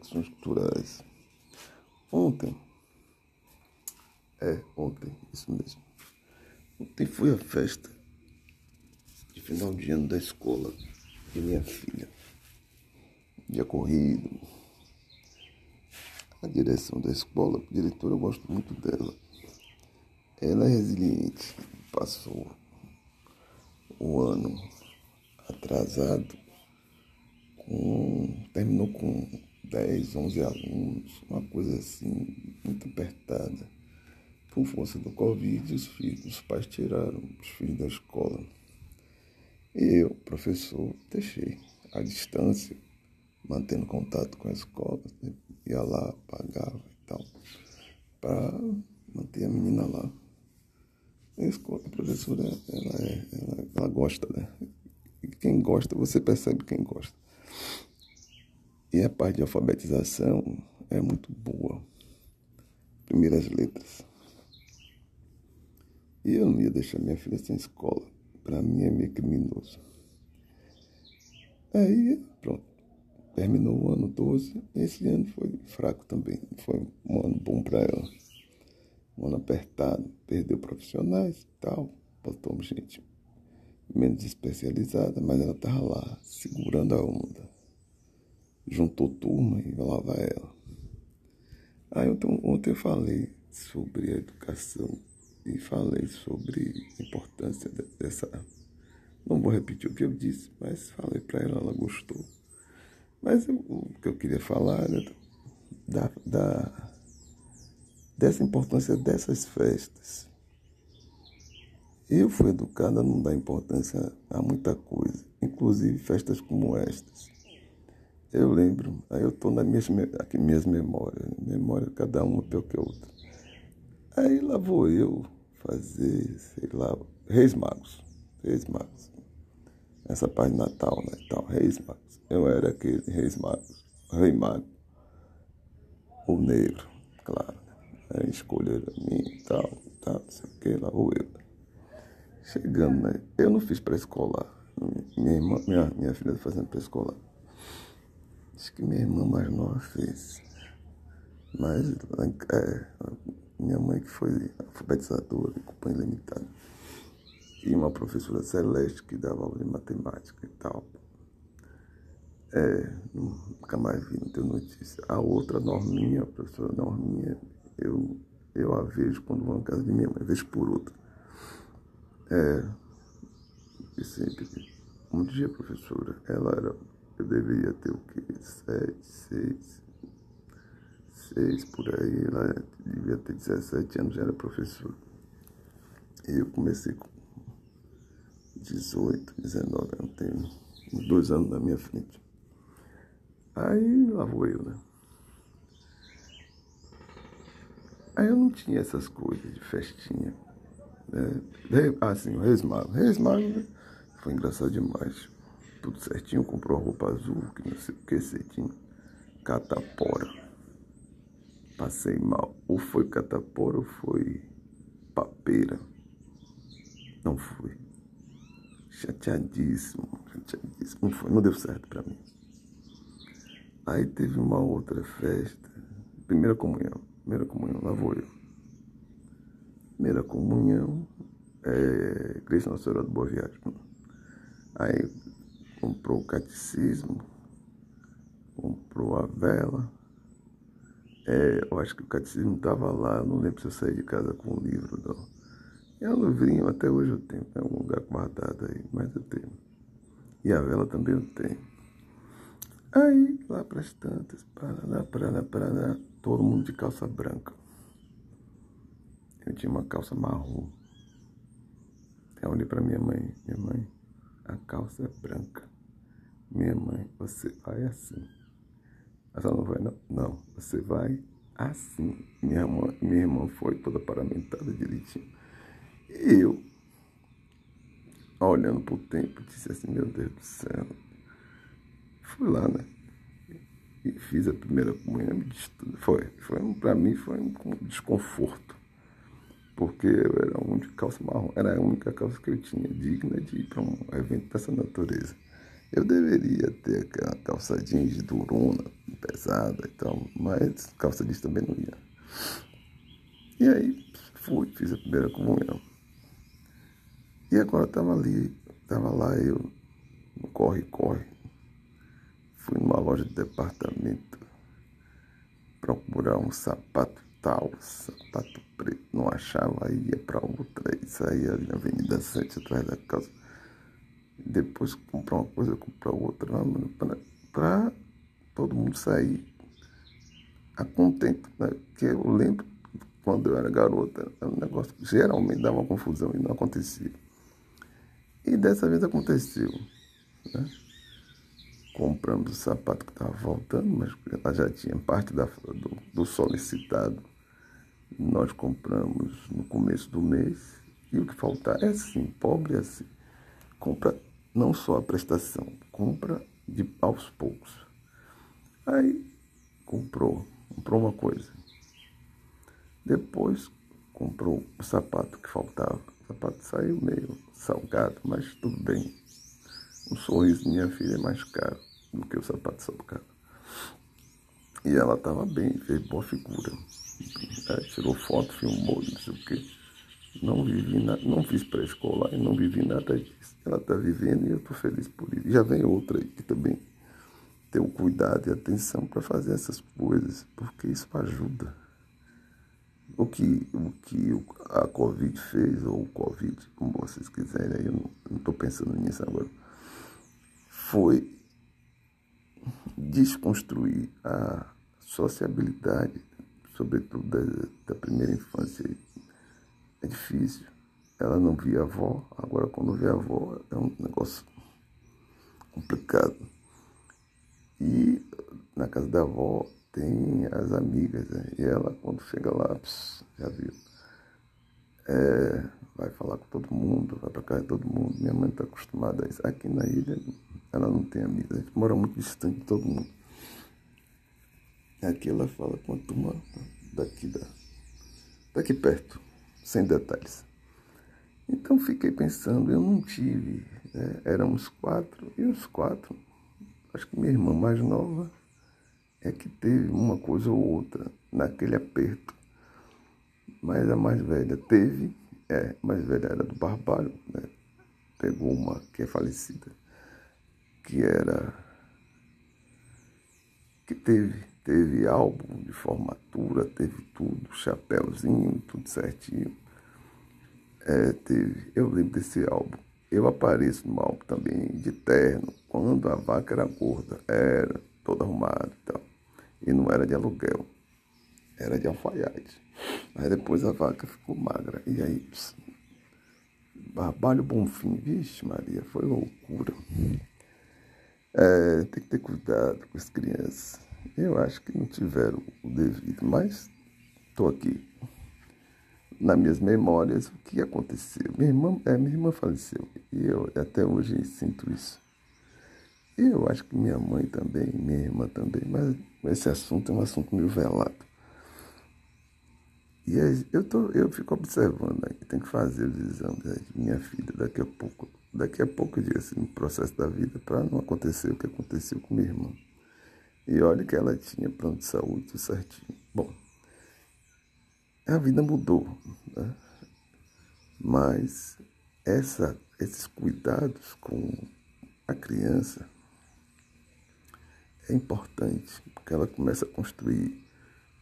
Conexões Culturais. Ontem, é, ontem, isso mesmo. Ontem foi a festa de final de ano da escola de minha filha. Dia corrido. A direção da escola, a diretora, eu gosto muito dela. Ela é resiliente. Passou o ano atrasado com, terminou com 10, 11 alunos, uma coisa assim, muito apertada. Por força do Covid, os, filhos, os pais tiraram os filhos da escola. Eu, professor, deixei à distância, mantendo contato com a escola, ia lá, pagava e tal, para manter a menina lá. A, escola, a professora, ela, é, ela, ela gosta, né? E quem gosta, você percebe quem gosta. E a parte de alfabetização é muito boa. Primeiras letras. E eu não ia deixar minha filha sem escola. Para mim é meio criminoso. Aí, pronto. Terminou o ano 12. Esse ano foi fraco também. Foi um ano bom para ela. Um ano apertado. Perdeu profissionais e tal. Botou gente menos especializada, mas ela estava lá, segurando a onda juntou turma e lá vai ela. Aí ontem, ontem eu falei sobre a educação e falei sobre a importância dessa. Não vou repetir o que eu disse, mas falei para ela, ela gostou. Mas eu, o que eu queria falar era da, da, dessa importância dessas festas. Eu fui educada a não dar importância a muita coisa, inclusive festas como estas. Eu lembro, aí eu estou nas minhas, aqui, minhas memórias, memória cada uma pior que a outra. Aí lá vou eu fazer, sei lá, Reis Magos, Reis Magos. Essa parte de Natal, né, tal, Reis Magos. Eu era aquele Reis Magos, Rei Mago, o negro, claro. Aí escolheram a mim e tal, tal, não sei o que, lá vou eu. Chegando, né, eu não fiz pré-escolar, minha, irmã, minha, minha filha fazendo pré-escolar. Acho que minha irmã mais nova fez. Mas é, minha mãe que foi alfabetizadora companhia limitada. E uma professora celeste que dava aula de matemática e tal. É, nunca mais vi, não tenho notícia. A outra Norminha, a professora Norminha, eu, eu a vejo quando vou na casa de minha mãe, vejo por outra. É, e sempre, um dia, professora, ela era eu deveria ter o quê? Sete, seis, seis por aí. Ela devia ter 17 anos, já era professor. E eu comecei com 18, 19, eu tenho uns dois anos na minha frente. Aí lá vou eu, né? Aí eu não tinha essas coisas de festinha. Né? Assim, o Reis Mago. Reis né? foi engraçado demais tudo certinho, comprou a roupa azul, que não sei o que, cedinho. Catapora. Passei mal. Ou foi catapora ou foi papeira. Não fui. Chateadíssimo, chateadíssimo. Não foi, não deu certo para mim. Aí teve uma outra festa. Primeira comunhão. Primeira comunhão, lá vou eu. Primeira comunhão, é, Cristo Nossa Senhora do Boa Viagem. Aí comprou o catecismo, comprou a vela. É, eu acho que o catecismo estava lá, não lembro se eu saí de casa com o livro, não. É um livrinho, até hoje eu tenho, tem algum lugar guardado aí, mas eu tenho. E a vela também eu tenho. Aí, lá para as tantas, para para para todo mundo de calça branca. Eu tinha uma calça marrom. Eu olhei para minha mãe, minha mãe, a calça é branca. Minha mãe, você vai assim. Ela não vai, não. Não, você vai assim. Minha, mãe, minha irmã foi toda paramentada direitinho. E eu, olhando pro tempo, disse assim, meu Deus do céu. Fui lá, né? E fiz a primeira comunhão. Foi, foi para mim foi um desconforto. Porque eu era um de calça marrom. Era a única calça que eu tinha digna de ir para um evento dessa natureza. Eu deveria ter aquela calça jeans durona, pesada e tal, mas calça jeans também não ia. E aí fui, fiz a primeira comunhão. E agora estava ali, estava lá eu, no corre-corre. Fui numa loja de departamento procurar um sapato tal, sapato preto, não achava, ia para outra, e saía na Avenida Sete atrás da casa. Depois comprar uma coisa, comprar outra, para todo mundo sair a contento, né? Porque eu lembro quando eu era garota, era um negócio que geralmente dava uma confusão e não acontecia. E dessa vez aconteceu. Né? Compramos o sapato que estava voltando, mas ela já tinha parte da, do, do solicitado. Nós compramos no começo do mês. E o que faltar é assim, pobre é assim. Compra não só a prestação, compra de aos poucos. Aí comprou, comprou uma coisa. Depois comprou o sapato que faltava. O sapato saiu meio salgado, mas tudo bem. O sorriso de minha filha é mais caro do que o sapato salgado. E ela estava bem, fez boa figura. É, tirou foto, filmou, não sei o quê. Não vivi nada, não fiz pré-escolar e não vivi nada disso. Ela está vivendo e eu estou feliz por isso. Já vem outra aí que também tem o cuidado e atenção para fazer essas coisas, porque isso ajuda. O que, o que a Covid fez, ou o Covid, como vocês quiserem, eu não estou pensando nisso agora, foi desconstruir a sociabilidade, sobretudo da, da primeira infância. É difícil. Ela não via a avó, agora quando vê a avó é um negócio complicado. E na casa da avó tem as amigas, né? e ela quando chega lá, pss, já viu, é, vai falar com todo mundo, vai para casa de todo mundo. Minha mãe está acostumada a isso. Aqui na ilha ela não tem amigos, a gente mora muito distante de todo mundo. Aqui ela fala com a turma daqui, da, daqui perto, sem detalhes. Então fiquei pensando, eu não tive, né? éramos quatro, e os quatro, acho que minha irmã mais nova é que teve uma coisa ou outra naquele aperto. Mas a mais velha teve, é, a mais velha era do Barbalho, né? Pegou uma que é falecida, que era. que teve, teve álbum de formatura, teve tudo, chapéuzinho, tudo certinho. É, teve, eu lembro desse álbum. Eu apareço no álbum também de terno, quando a vaca era gorda, era toda arrumada e tal. E não era de aluguel, era de alfaiate. Aí depois a vaca ficou magra. E aí, pss, Barbalho Bonfim, vixe Maria, foi loucura. É, tem que ter cuidado com as crianças. Eu acho que não tiveram o devido, mas estou aqui. Nas minhas memórias, o que aconteceu? Minha irmã, é, minha irmã faleceu e eu até hoje sinto isso. Eu acho que minha mãe também, minha irmã também, mas esse assunto é um assunto meio velado. E aí, eu, tô, eu fico observando aí, tem que fazer os exames aí minha filha daqui a pouco, daqui a pouco dias, assim, no processo da vida, para não acontecer o que aconteceu com minha irmã. E olha que ela tinha plano de saúde tudo certinho. Bom, a vida mudou, né? mas essa, esses cuidados com a criança é importante, porque ela começa a construir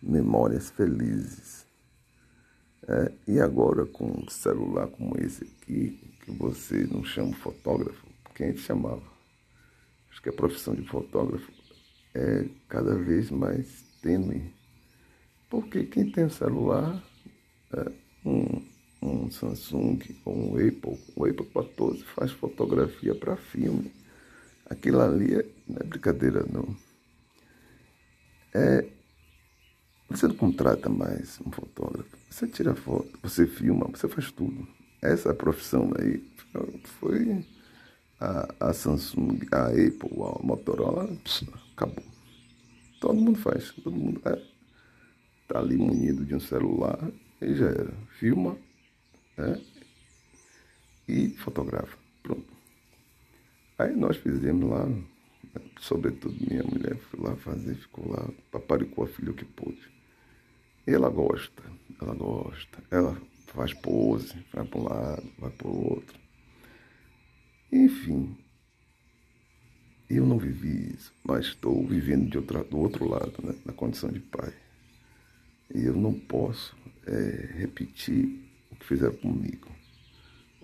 memórias felizes. É, e agora com um celular como esse aqui, que você não chama fotógrafo, porque a gente chamava. Acho que a profissão de fotógrafo é cada vez mais tênue. Porque quem tem um celular, é, um, um Samsung ou um Apple, o Apple 14 faz fotografia para filme. Aquilo ali é, não é brincadeira, não. É, você não contrata mais um fotógrafo. Você tira foto, você filma, você faz tudo. Essa profissão aí foi a, a Samsung, a Apple, a Motorola, pss, acabou. Todo mundo faz, todo mundo é, tá ali munido de um celular e já era. Filma é, e fotografa. Pronto. Aí nós fizemos lá sobretudo minha mulher, fui lá fazer, ficou lá, paparicou a filha o que pôde. Ela gosta, ela gosta, ela faz pose, vai para um lado, vai para o outro. Enfim, eu não vivi isso, mas estou vivendo de outra, do outro lado, né, na condição de pai. E eu não posso é, repetir o que fizeram comigo.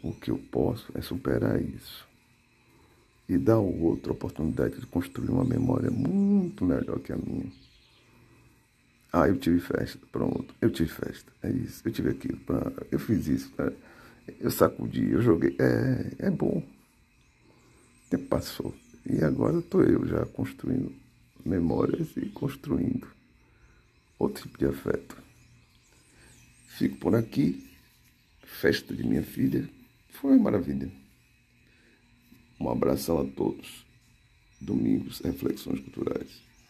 O que eu posso é superar isso e dar ao outro a oportunidade de construir uma memória muito melhor que a minha. Ah, eu tive festa, pronto. Eu tive festa, é isso. Eu tive aquilo, eu fiz isso, né? eu sacudi, eu joguei. É, é bom. Tempo passou. E agora estou eu já construindo memórias e construindo outro tipo de afeto. Fico por aqui. Festa de minha filha. Foi uma maravilha. Um abração a todos. Domingos, Reflexões Culturais.